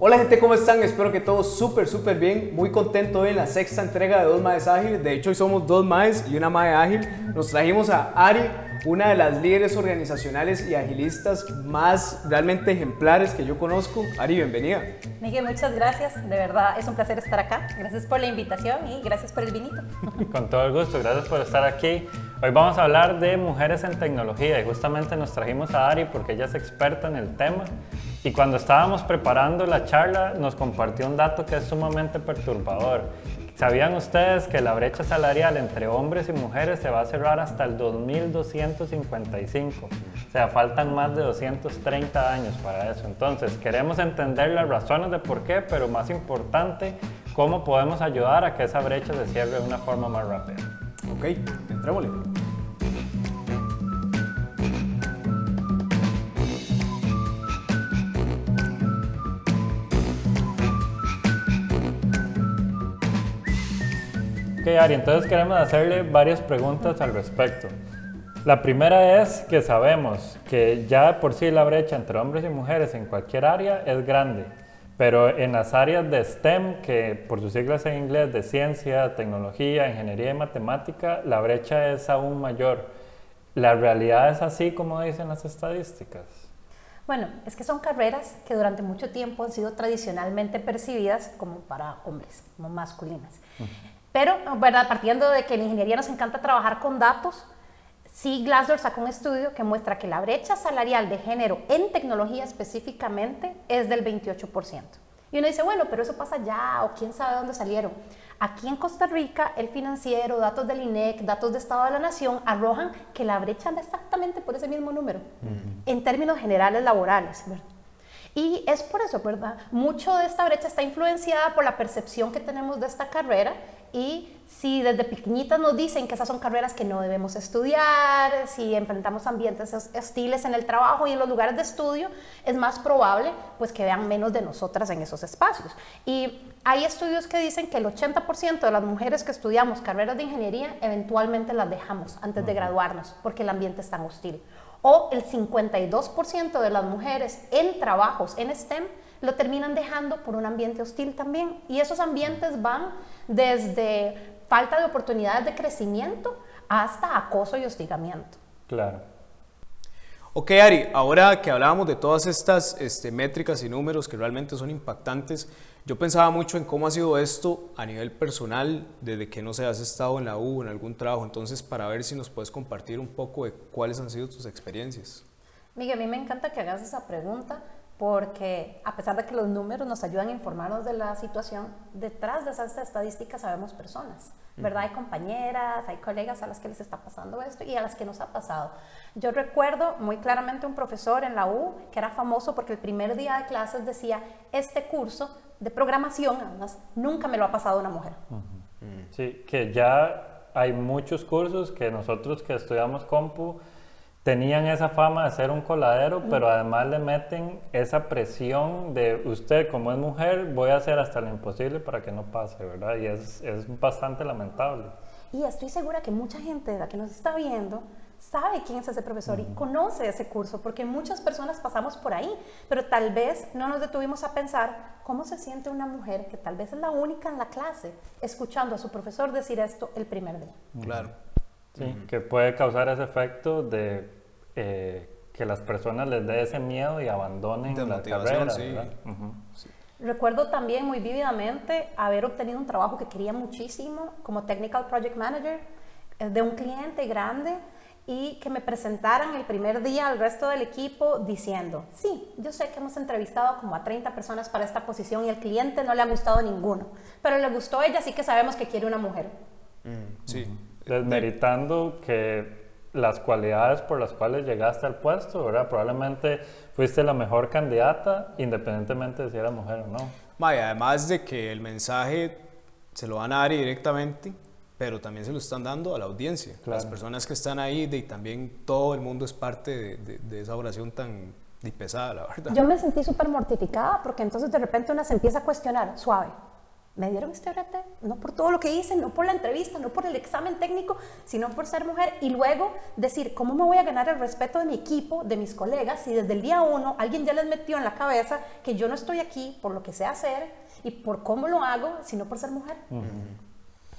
Hola gente, ¿cómo están? Espero que todos súper, súper bien. Muy contento hoy en la sexta entrega de Dos Maes Ágiles. De hecho, hoy somos dos Maes y una Mae Ágil. Nos trajimos a Ari, una de las líderes organizacionales y agilistas más realmente ejemplares que yo conozco. Ari, bienvenida. Miguel, muchas gracias. De verdad, es un placer estar acá. Gracias por la invitación y gracias por el vinito. Con todo el gusto, gracias por estar aquí. Hoy vamos a hablar de mujeres en tecnología y justamente nos trajimos a Ari porque ella es experta en el tema. Y cuando estábamos preparando la charla nos compartió un dato que es sumamente perturbador. ¿Sabían ustedes que la brecha salarial entre hombres y mujeres se va a cerrar hasta el 2255? O sea, faltan más de 230 años para eso. Entonces, queremos entender las razones de por qué, pero más importante, cómo podemos ayudar a que esa brecha se cierre de una forma más rápida. Ok, entrémosle. Ok, Ari, entonces queremos hacerle varias preguntas al respecto. La primera es que sabemos que ya de por sí la brecha entre hombres y mujeres en cualquier área es grande, pero en las áreas de STEM, que por sus siglas en inglés de ciencia, tecnología, ingeniería y matemática, la brecha es aún mayor. ¿La realidad es así como dicen las estadísticas? Bueno, es que son carreras que durante mucho tiempo han sido tradicionalmente percibidas como para hombres, como masculinas. Pero, ¿verdad? partiendo de que en ingeniería nos encanta trabajar con datos, sí Glassdoor sacó un estudio que muestra que la brecha salarial de género en tecnología específicamente es del 28%. Y uno dice, bueno, pero eso pasa ya, o quién sabe dónde salieron. Aquí en Costa Rica, el financiero, datos del INEC, datos de Estado de la Nación, arrojan que la brecha anda exactamente por ese mismo número, en términos generales laborales. ¿verdad? Y es por eso, ¿verdad? Mucho de esta brecha está influenciada por la percepción que tenemos de esta carrera y si desde pequeñitas nos dicen que esas son carreras que no debemos estudiar, si enfrentamos ambientes hostiles en el trabajo y en los lugares de estudio, es más probable pues que vean menos de nosotras en esos espacios. Y hay estudios que dicen que el 80% de las mujeres que estudiamos carreras de ingeniería eventualmente las dejamos antes de graduarnos porque el ambiente es tan hostil o el 52% de las mujeres en trabajos en STEM lo terminan dejando por un ambiente hostil también. Y esos ambientes van desde falta de oportunidades de crecimiento hasta acoso y hostigamiento. Claro. Ok, Ari, ahora que hablábamos de todas estas este, métricas y números que realmente son impactantes, yo pensaba mucho en cómo ha sido esto a nivel personal desde que no se has estado en la U, en algún trabajo. Entonces, para ver si nos puedes compartir un poco de cuáles han sido tus experiencias. Miguel, a mí me encanta que hagas esa pregunta porque a pesar de que los números nos ayudan a informarnos de la situación, detrás de esas estadísticas sabemos personas, ¿verdad? Hay compañeras, hay colegas a las que les está pasando esto y a las que nos ha pasado. Yo recuerdo muy claramente un profesor en la U que era famoso porque el primer día de clases decía, este curso de programación, además, nunca me lo ha pasado una mujer. Sí, que ya hay muchos cursos que nosotros que estudiamos compu, tenían esa fama de ser un coladero, pero además le meten esa presión de usted como es mujer, voy a hacer hasta lo imposible para que no pase, ¿verdad? Y es, es bastante lamentable. Y estoy segura que mucha gente de la que nos está viendo sabe quién es ese profesor y conoce ese curso, porque muchas personas pasamos por ahí, pero tal vez no nos detuvimos a pensar cómo se siente una mujer que tal vez es la única en la clase escuchando a su profesor decir esto el primer día. Claro. Sí, que puede causar ese efecto de eh, que las personas les dé ese miedo y abandonen la carrera. Sí. sí. Recuerdo también muy vívidamente haber obtenido un trabajo que quería muchísimo como Technical Project Manager eh, de un cliente grande y que me presentaran el primer día al resto del equipo diciendo, sí, yo sé que hemos entrevistado como a 30 personas para esta posición y al cliente no le ha gustado ninguno, pero le gustó ella, así que sabemos que quiere una mujer. Mm, sí. Desmeritando que las cualidades por las cuales llegaste al puesto, ¿verdad? Probablemente fuiste la mejor candidata, independientemente de si eras mujer o no. Vaya, además de que el mensaje se lo van a dar directamente, pero también se lo están dando a la audiencia. Las personas que están ahí y también todo el mundo es parte de, de, esa oración tan pesada, la verdad. Yo me sentí súper mortificada porque entonces de repente una se empieza a cuestionar, suave, me dieron este brete no por todo lo que hice, no por la entrevista, no por el examen técnico, sino por ser mujer y luego decir, ¿cómo me voy a ganar el respeto de mi equipo, de mis colegas, si desde el día uno alguien ya les metió en la cabeza que yo no estoy aquí por lo que sé hacer y por cómo lo hago, sino por ser mujer?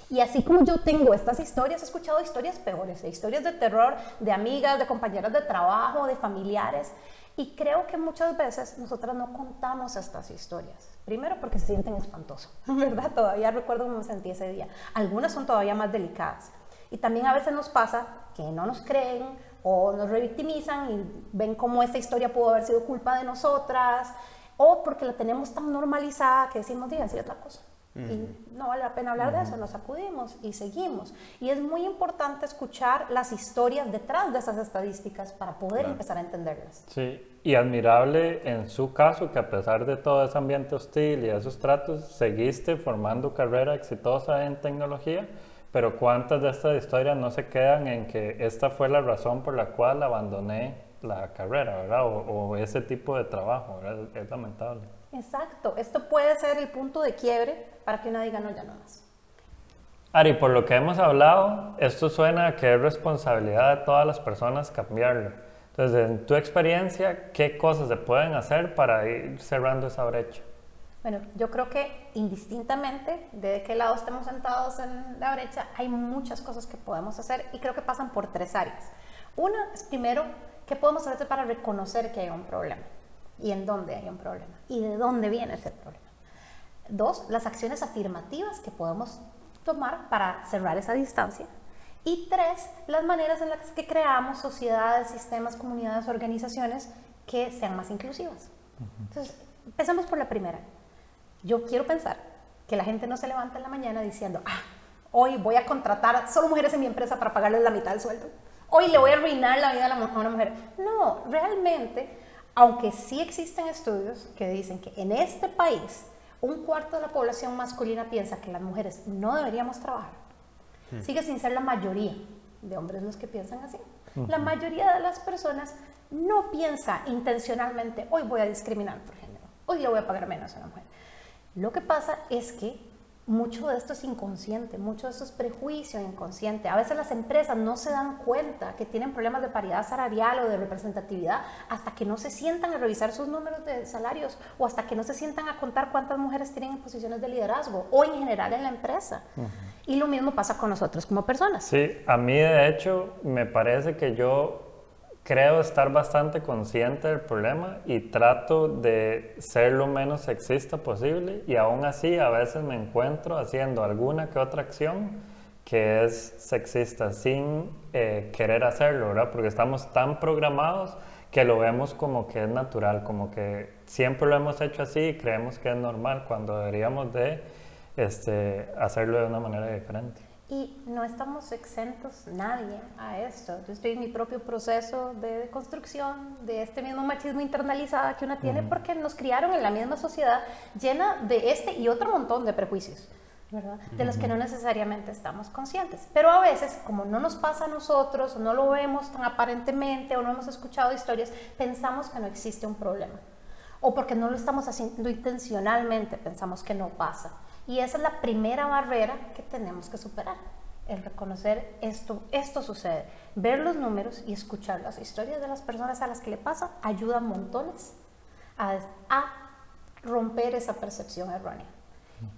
Y así como yo tengo estas historias, he escuchado historias peores, historias de terror de amigas, de compañeras de trabajo, de familiares. Y creo que muchas veces nosotras no contamos estas historias. Primero porque se sienten espantosos, ¿verdad? Todavía recuerdo cómo me sentí ese día. Algunas son todavía más delicadas. Y también a veces nos pasa que no nos creen o nos revictimizan y ven cómo esta historia pudo haber sido culpa de nosotras o porque la tenemos tan normalizada que decimos, díganse otra cosa. Y no vale la pena hablar de eso, nos acudimos y seguimos. Y es muy importante escuchar las historias detrás de esas estadísticas para poder empezar a entenderlas. Sí, y admirable en su caso que a pesar de todo ese ambiente hostil y esos tratos, seguiste formando carrera exitosa en tecnología, pero ¿cuántas de estas historias no se quedan en que esta fue la razón por la cual abandoné la carrera, ¿verdad? O, ese tipo de trabajo, ¿verdad? Es lamentable. Exacto, esto puede ser el punto de quiebre para que uno diga no, ya no más. Ari, por lo que hemos hablado, esto suena a que es responsabilidad de todas las personas cambiarlo. Entonces, en tu experiencia, ¿qué cosas se pueden hacer para ir cerrando esa brecha? Bueno, yo creo que indistintamente de qué lado estemos sentados en la brecha, hay muchas cosas que podemos hacer y creo que pasan por tres áreas. Una es primero, ¿qué podemos hacer para reconocer que hay un problema? y en dónde hay un problema y de dónde viene ese problema. Dos, las acciones afirmativas que podemos tomar para cerrar esa distancia. Y tres, las maneras en las que creamos sociedades, sistemas, comunidades, organizaciones que sean más inclusivas. Entonces, empecemos por la primera. Yo quiero pensar que la gente no se levanta en la mañana diciendo, ah, hoy voy a contratar solo mujeres en mi empresa para pagarles la mitad del sueldo. Hoy le voy a arruinar la vida a una mujer. No, realmente aunque sí existen estudios que dicen que en este país un cuarto de la población masculina piensa que las mujeres no deberíamos trabajar, hmm. sigue sin ser la mayoría de hombres los que piensan así. La mayoría de las personas no piensa intencionalmente, hoy voy a discriminar por género, hoy le voy a pagar menos a una mujer. Lo que pasa es que mucho de esto es inconsciente, mucho de esto es prejuicio inconsciente. A veces las empresas no se dan cuenta que tienen problemas de paridad salarial o de representatividad hasta que no se sientan a revisar sus números de salarios o hasta que no se sientan a contar cuántas mujeres tienen en posiciones de liderazgo o en general en la empresa. Y lo mismo pasa con nosotros como personas. Sí, a mí de hecho me parece que yo creo estar bastante consciente del problema y trato de ser lo menos sexista posible y aún así a veces me encuentro haciendo alguna que otra acción que es sexista sin eh, querer hacerlo, ¿verdad? Porque estamos tan programados que lo vemos como que es natural, como que siempre lo hemos hecho así y creemos que es normal cuando deberíamos de este, hacerlo de una manera diferente. Y no estamos exentos nadie a esto. Yo estoy en mi propio proceso de construcción de este mismo machismo internalizado que una tiene porque nos criaron en la misma sociedad llena de este y otro montón de prejuicios. ¿verdad? De los que no necesariamente estamos conscientes. Pero a veces, como no nos pasa a nosotros, o no lo vemos tan aparentemente, o no hemos escuchado historias, pensamos que no existe un problema. O porque no lo estamos haciendo intencionalmente, pensamos que no pasa. Y esa es la primera barrera que tenemos que superar, el reconocer esto, esto sucede. Ver los números y escuchar las historias de las personas a las que le pasa ayuda montones a, romper esa percepción errónea.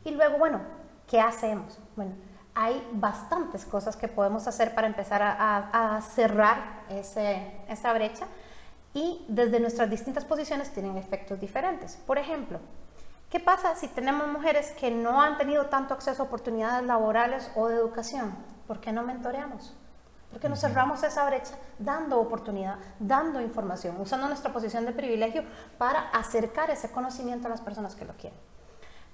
Y luego, bueno, ¿qué hacemos? Bueno, hay bastantes cosas que podemos hacer para empezar a, a cerrar ese, esa brecha y desde nuestras distintas posiciones tienen efectos diferentes. Por ejemplo, ¿Qué pasa si tenemos mujeres que no han tenido tanto acceso a oportunidades laborales o de educación? ¿Por qué no mentoreamos? ¿Por qué no cerramos esa brecha dando oportunidad, dando información, usando nuestra posición de privilegio para acercar ese conocimiento a las personas que lo quieren?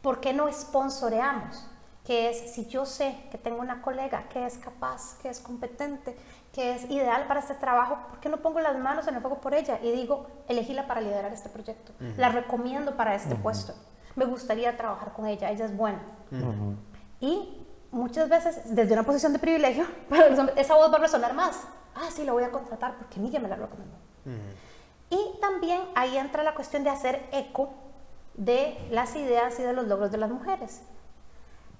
¿Por qué no sponsoreamos? Que es, si yo sé que tengo una colega que es capaz, que es competente, que es ideal para este trabajo, ¿por qué no pongo las manos en el fuego por ella y digo, elegíla para liderar este proyecto? La recomiendo para este puesto me gustaría trabajar con ella, ella es buena. Y muchas veces, desde una posición de privilegio, esa voz va a resonar más. Ah, sí, la voy a contratar porque ella me la recomendó. Y también ahí entra la cuestión de hacer eco de las ideas y de los logros de las mujeres.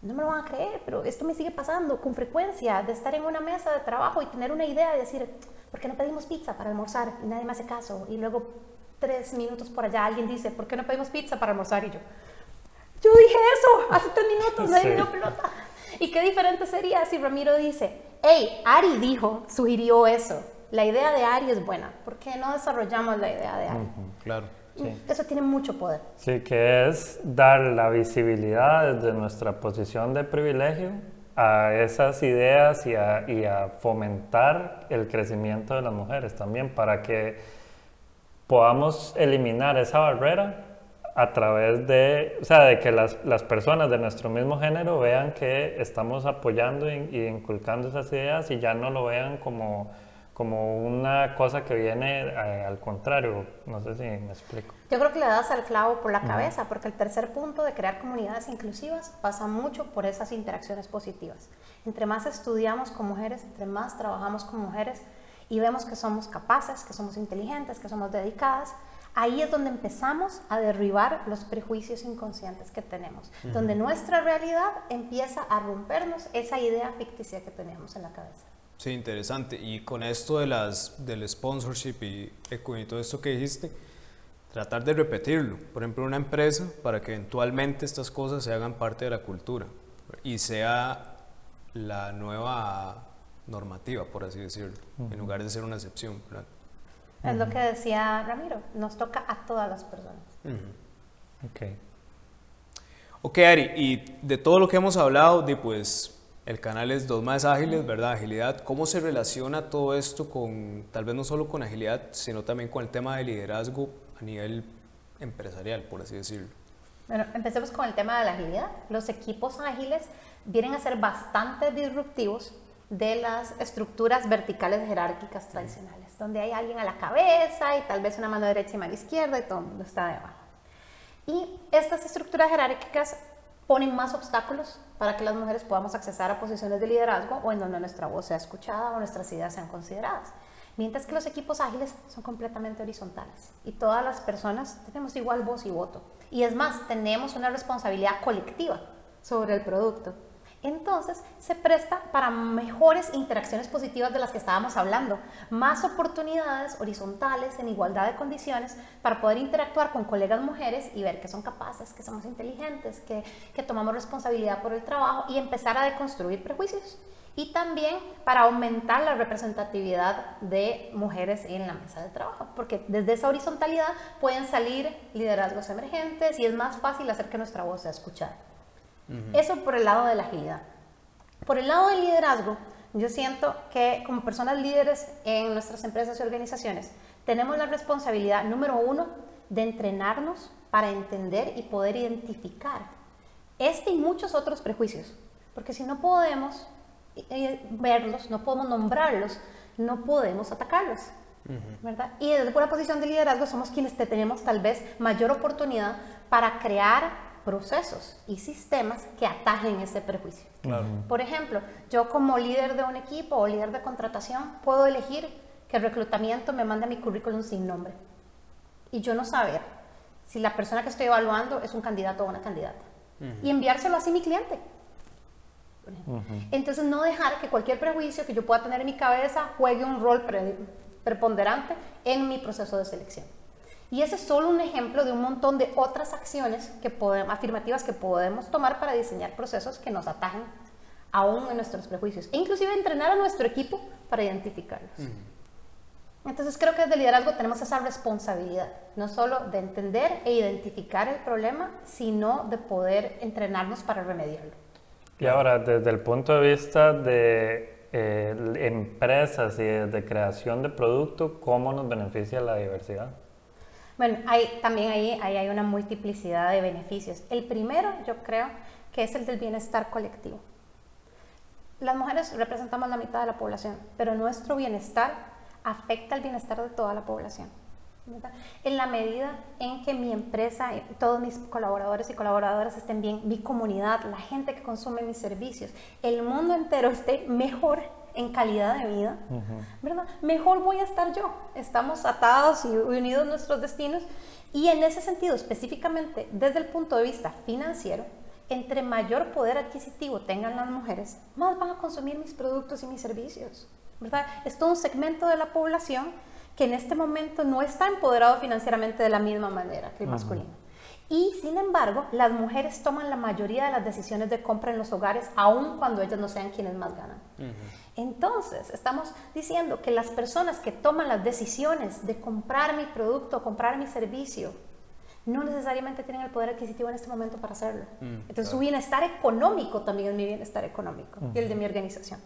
no me lo van a creer, pero esto me sigue pasando con frecuencia, de estar en una mesa de trabajo y tener una idea y decir, ¿por qué no pedimos pizza para almorzar? Y nadie me hace caso. Y luego, tres minutos por allá, alguien dice, ¿por qué no pedimos pizza para almorzar? Y yo, yo dije eso hace tres minutos, nadie me dio pelota. Y qué diferente sería si Ramiro dice, hey, Ari dijo, sugirió eso. La idea de Ari es buena. ¿Por qué no desarrollamos la idea de Ari? Claro. Eso tiene mucho poder. Sí, que es dar la visibilidad desde nuestra posición de privilegio a esas ideas y a, y a, fomentar el crecimiento de las mujeres también para que podamos eliminar esa barrera a través de, o sea, de que las, las personas de nuestro mismo género vean que estamos apoyando y, y inculcando esas ideas y ya no lo vean como como una cosa que viene eh, al contrario. No sé si me explico. Yo creo que le das al clavo por la cabeza, porque el tercer punto de crear comunidades inclusivas pasa mucho por esas interacciones positivas. Entre más estudiamos con mujeres, entre más trabajamos con mujeres y vemos que somos capaces, que somos inteligentes, que somos dedicadas, ahí es donde empezamos a derribar los prejuicios inconscientes que tenemos, donde nuestra realidad empieza a rompernos esa idea ficticia que tenemos en la cabeza. Sí, interesante. Y con esto de las, del sponsorship y, y todo esto que dijiste, tratar de repetirlo. Por ejemplo, una empresa para que eventualmente estas cosas se hagan parte de la cultura y sea la nueva normativa, por así decirlo, en lugar de ser una excepción. Es lo que decía Ramiro, nos toca a todas las personas. Ok. Ok, Ari, y de todo lo que hemos hablado, de pues el canal es dos más ágiles, ¿verdad? Agilidad. ¿Cómo se relaciona todo esto con, tal vez no solo con agilidad, sino también con el tema de liderazgo a nivel empresarial, por así decirlo? Bueno, empecemos con el tema de la agilidad. Los equipos ágiles vienen a ser bastante disruptivos de las estructuras verticales jerárquicas tradicionales, donde hay alguien a la cabeza y tal vez una mano derecha y mano izquierda y todo el mundo está debajo. Y estas estructuras jerárquicas ponen más obstáculos para que las mujeres podamos acceder a posiciones de liderazgo o en donde nuestra voz sea escuchada o nuestras ideas sean consideradas. Mientras que los equipos ágiles son completamente horizontales y todas las personas tenemos igual voz y voto. Y es más, tenemos una responsabilidad colectiva sobre el producto entonces se presta para mejores interacciones positivas de las que estábamos hablando, más oportunidades horizontales en igualdad de condiciones para poder interactuar con colegas mujeres y ver que son capaces, que somos inteligentes, que, tomamos responsabilidad por el trabajo y empezar a deconstruir prejuicios. Y también para aumentar la representatividad de mujeres en la mesa de trabajo, porque desde esa horizontalidad pueden salir liderazgos emergentes y es más fácil hacer que nuestra voz sea escuchada. Eso por el lado de la agilidad. Por el lado del liderazgo, yo siento que como personas líderes en nuestras empresas y organizaciones, tenemos la responsabilidad número uno de entrenarnos para entender y poder identificar este y muchos otros prejuicios. Porque si no podemos eh, verlos, no podemos nombrarlos, no podemos atacarlos. ¿verdad? Y desde una posición de liderazgo somos quienes tenemos tal vez mayor oportunidad para crear procesos y sistemas que atajen ese prejuicio. Por ejemplo, yo como líder de un equipo o líder de contratación puedo elegir que el reclutamiento me mande mi currículum sin nombre. Y yo no saber si la persona que estoy evaluando es un candidato o una candidata. Y enviárselo así a mi cliente. Entonces no dejar que cualquier prejuicio que yo pueda tener en mi cabeza juegue un rol preponderante en mi proceso de selección. Y ese es solo un ejemplo de un montón de otras acciones que podemos, afirmativas que podemos tomar para diseñar procesos que nos atajen aún en nuestros prejuicios e inclusive entrenar a nuestro equipo para identificarlos. Entonces creo que desde liderazgo tenemos esa responsabilidad, no solo de entender e identificar el problema, sino de poder entrenarnos para remediarlo. Y ahora, desde el punto de vista de eh, empresas y de creación de producto, ¿cómo nos beneficia la diversidad? Bueno, hay, también ahí, hay una multiplicidad de beneficios. El primero, yo creo, que es el del bienestar colectivo. Las mujeres representamos la mitad de la población, pero nuestro bienestar afecta el bienestar de toda la población. En la medida en que mi empresa, todos mis colaboradores y colaboradoras estén bien, mi comunidad, la gente que consume mis servicios, el mundo entero esté mejor en calidad de vida, ¿verdad? Mejor voy a estar yo. Estamos atados y unidos nuestros destinos y en ese sentido, específicamente desde el punto de vista financiero, entre mayor poder adquisitivo tengan las mujeres, más van a consumir mis productos y mis servicios. ¿verdad? Es todo un segmento de la población que en este momento no está empoderado financieramente de la misma manera que el masculino. Y sin embargo, las mujeres toman la mayoría de las decisiones de compra en los hogares, aun cuando ellas no sean quienes más ganan. Entonces, estamos diciendo que las personas que toman las decisiones de comprar mi producto, comprar mi servicio, no necesariamente tienen el poder adquisitivo en este momento para hacerlo. Mm, Entonces, su bienestar económico también es mi bienestar económico y el de mi organización.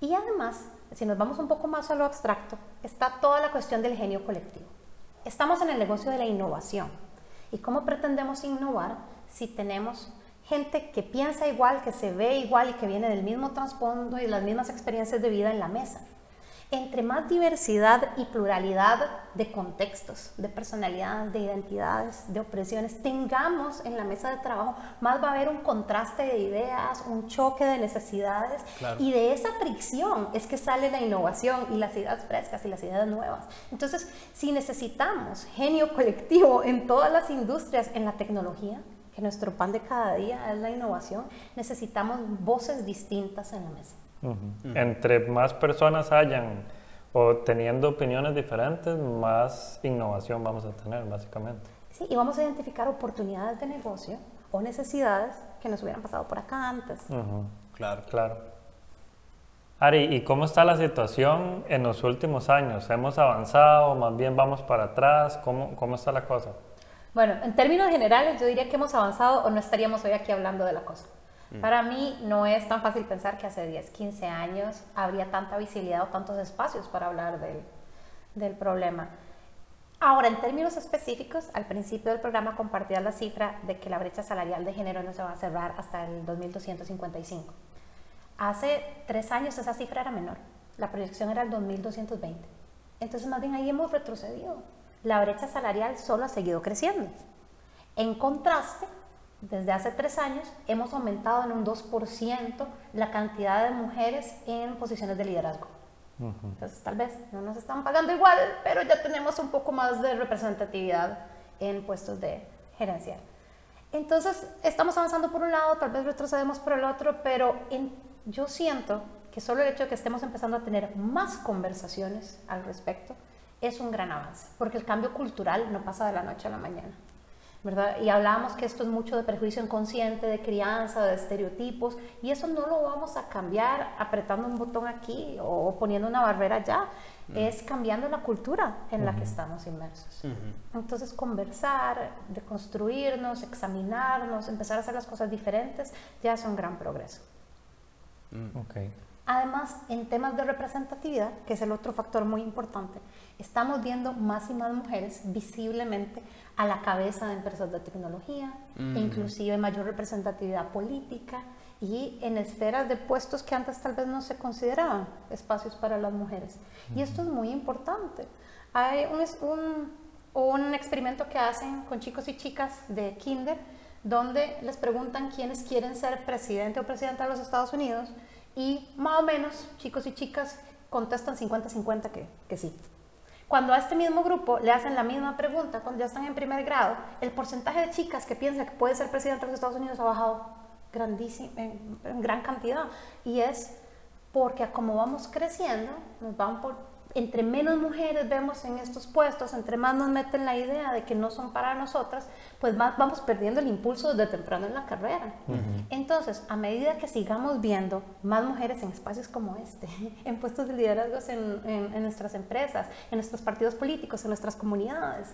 Y además, si nos vamos un poco más a lo abstracto, está toda la cuestión del genio colectivo. Estamos en el negocio de la innovación. ¿Y cómo pretendemos innovar si tenemos gente que piensa igual, que se ve igual y que viene del mismo trasfondo y las mismas experiencias de vida en la mesa? Entre más diversidad y pluralidad de contextos, de personalidades, de identidades, de opresiones tengamos en la mesa de trabajo, más va a haber un contraste de ideas, un choque de necesidades y de esa fricción es que sale la innovación y las ideas frescas y las ideas nuevas. Entonces, si necesitamos genio colectivo en todas las industrias, en la tecnología, que nuestro pan de cada día es la innovación, necesitamos voces distintas en la mesa. Entre más personas hayan o teniendo opiniones diferentes, más innovación vamos a tener, básicamente. Sí, y vamos a identificar oportunidades de negocio o necesidades que nos hubieran pasado por acá antes. Claro. Claro. Ari, ¿y cómo está la situación en los últimos años? ¿Hemos avanzado? ¿Más bien vamos para atrás? ¿Cómo, cómo está la cosa? Bueno, en términos generales yo diría que hemos avanzado o no estaríamos hoy aquí hablando de la cosa. Mm. Para mí no es tan fácil pensar que hace 10, 15 años habría tanta visibilidad o tantos espacios para hablar del, del problema. Ahora, en términos específicos, al principio del programa compartía la cifra de que la brecha salarial de género no se va a cerrar hasta el 2255. Hace tres años esa cifra era menor, la proyección era el 2220. Entonces, más bien ahí hemos retrocedido la brecha salarial solo ha seguido creciendo. En contraste, desde hace tres años hemos aumentado en un 2% la cantidad de mujeres en posiciones de liderazgo. Entonces, tal vez no nos están pagando igual, pero ya tenemos un poco más de representatividad en puestos de gerencia. Entonces, estamos avanzando por un lado, tal vez retrocedemos por el otro, pero yo siento que solo el hecho de que estemos empezando a tener más conversaciones al respecto es un gran avance, porque el cambio cultural no pasa de la noche a la mañana. ¿verdad? Y hablábamos que esto es mucho de prejuicio inconsciente, de crianza, de estereotipos, y eso no lo vamos a cambiar apretando un botón aquí o poniendo una barrera allá, es cambiando la cultura en la que estamos inmersos. Entonces, conversar, deconstruirnos, examinarnos, empezar a hacer las cosas diferentes, ya es un gran progreso. Okay. Además, en temas de representatividad, que es el otro factor muy importante, estamos viendo más y más mujeres visiblemente a la cabeza de empresas de tecnología, mm. inclusive mayor representatividad política y en esferas de puestos que antes tal vez no se consideraban espacios para las mujeres. Y esto es muy importante. Hay un, un experimento que hacen con chicos y chicas de kinder donde les preguntan quiénes quieren ser presidente o presidenta de los Estados Unidos y más o menos chicos y chicas contestan 50-50 que, que sí. Cuando a este mismo grupo le hacen la misma pregunta, cuando ya están en primer grado, el porcentaje de chicas que piensa que puede ser presidente de los Estados Unidos ha bajado grandísimo, en, en gran cantidad. Y es porque como vamos creciendo, nos van por, entre menos mujeres vemos en estos puestos, entre más nos meten la idea de que no son para nosotras, pues más vamos perdiendo el impulso desde temprano en la carrera. Entonces, a medida que sigamos viendo más mujeres en espacios como este, en puestos de liderazgo en, en nuestras empresas, en nuestros partidos políticos, en nuestras comunidades,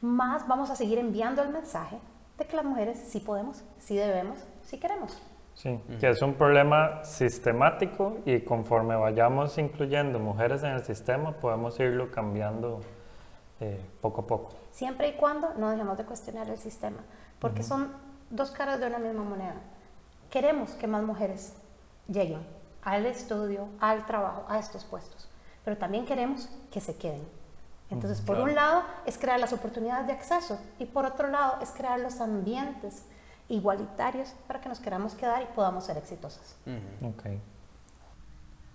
más vamos a seguir enviando el mensaje de que las mujeres sí podemos, sí debemos, sí queremos. Sí, que es un problema sistemático y conforme vayamos incluyendo mujeres en el sistema, podemos irlo cambiando eh, poco a poco. Siempre y cuando no dejemos de cuestionar el sistema, porque son dos caras de una misma moneda. Queremos que más mujeres lleguen al estudio, al trabajo, a estos puestos, pero también queremos que se queden. Entonces, por un lado es crear las oportunidades de acceso y por otro lado es crear los ambientes igualitarios para que nos queramos quedar y podamos ser exitosas. okay.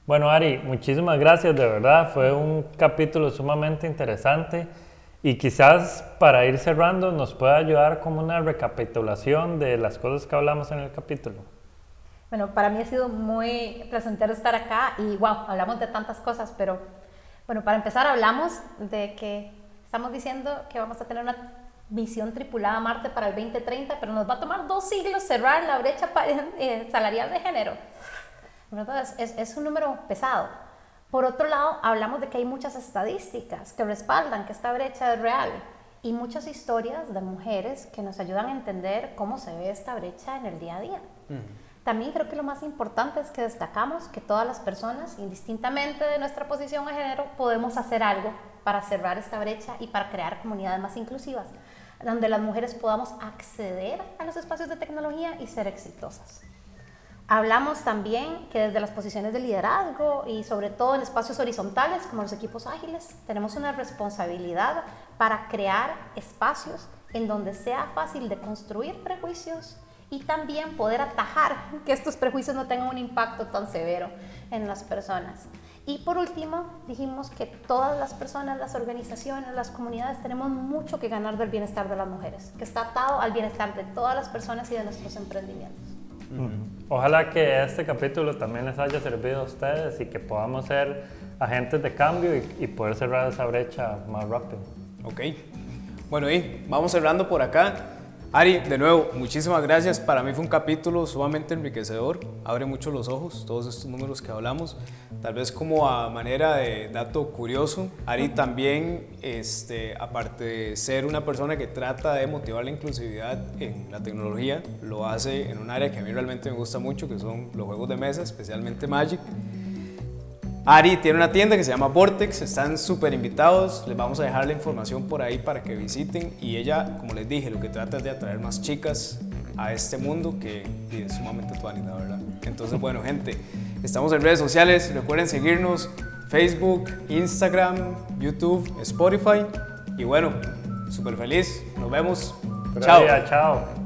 Bueno, Ari, muchísimas gracias, de verdad. Fue un capítulo sumamente interesante. Y quizás para ir cerrando nos pueda ayudar como una recapitulación de las cosas que hablamos en el capítulo. Bueno, para mí ha sido muy placentero estar acá y wow, hablamos de tantas cosas, pero bueno, para empezar hablamos de que estamos diciendo que vamos a tener una misión tripulada a Marte para el 2030, pero nos va a tomar dos siglos cerrar la brecha eh, salarial de género. Entonces, es, es un número pesado. Por otro lado, hablamos de que hay muchas estadísticas que respaldan que esta brecha es real y muchas historias de mujeres que nos ayudan a entender cómo se ve esta brecha en el día a día. También creo que lo más importante es que destacamos que todas las personas, indistintamente de nuestra posición de género, podemos hacer algo para cerrar esta brecha y para crear comunidades más inclusivas, donde las mujeres podamos acceder a los espacios de tecnología y ser exitosas. Hablamos también que desde las posiciones de liderazgo y sobre todo en espacios horizontales como los equipos ágiles, tenemos una responsabilidad para crear espacios en donde sea fácil de construir prejuicios y también poder atajar que estos prejuicios no tengan un impacto tan severo en las personas. Y por último, dijimos que todas las personas, las organizaciones, las comunidades tenemos mucho que ganar del bienestar de las mujeres, que está atado al bienestar de todas las personas y de nuestros emprendimientos. Ojalá que este capítulo también les haya servido a ustedes y que podamos ser agentes de cambio y, poder cerrar esa brecha más rápido. Ok. Bueno, y vamos cerrando por acá. Ari, de nuevo, muchísimas gracias. Para mí fue un capítulo sumamente enriquecedor. Abre mucho los ojos, todos estos números que hablamos. Tal vez como a manera de dato curioso, Ari también, este, aparte de ser una persona que trata de motivar la inclusividad en la tecnología, lo hace en un área que a mí realmente me gusta mucho, que son los juegos de mesa, especialmente Magic. Ari tiene una tienda que se llama Vortex, están súper invitados, les vamos a dejar la información por ahí para que visiten y ella, como les dije, lo que trata es de atraer más chicas a este mundo que es sumamente actual, la verdad. Entonces, bueno, gente, estamos en redes sociales, recuerden seguirnos, Facebook, Instagram, YouTube, Spotify y bueno, súper feliz, nos vemos. chao. chao.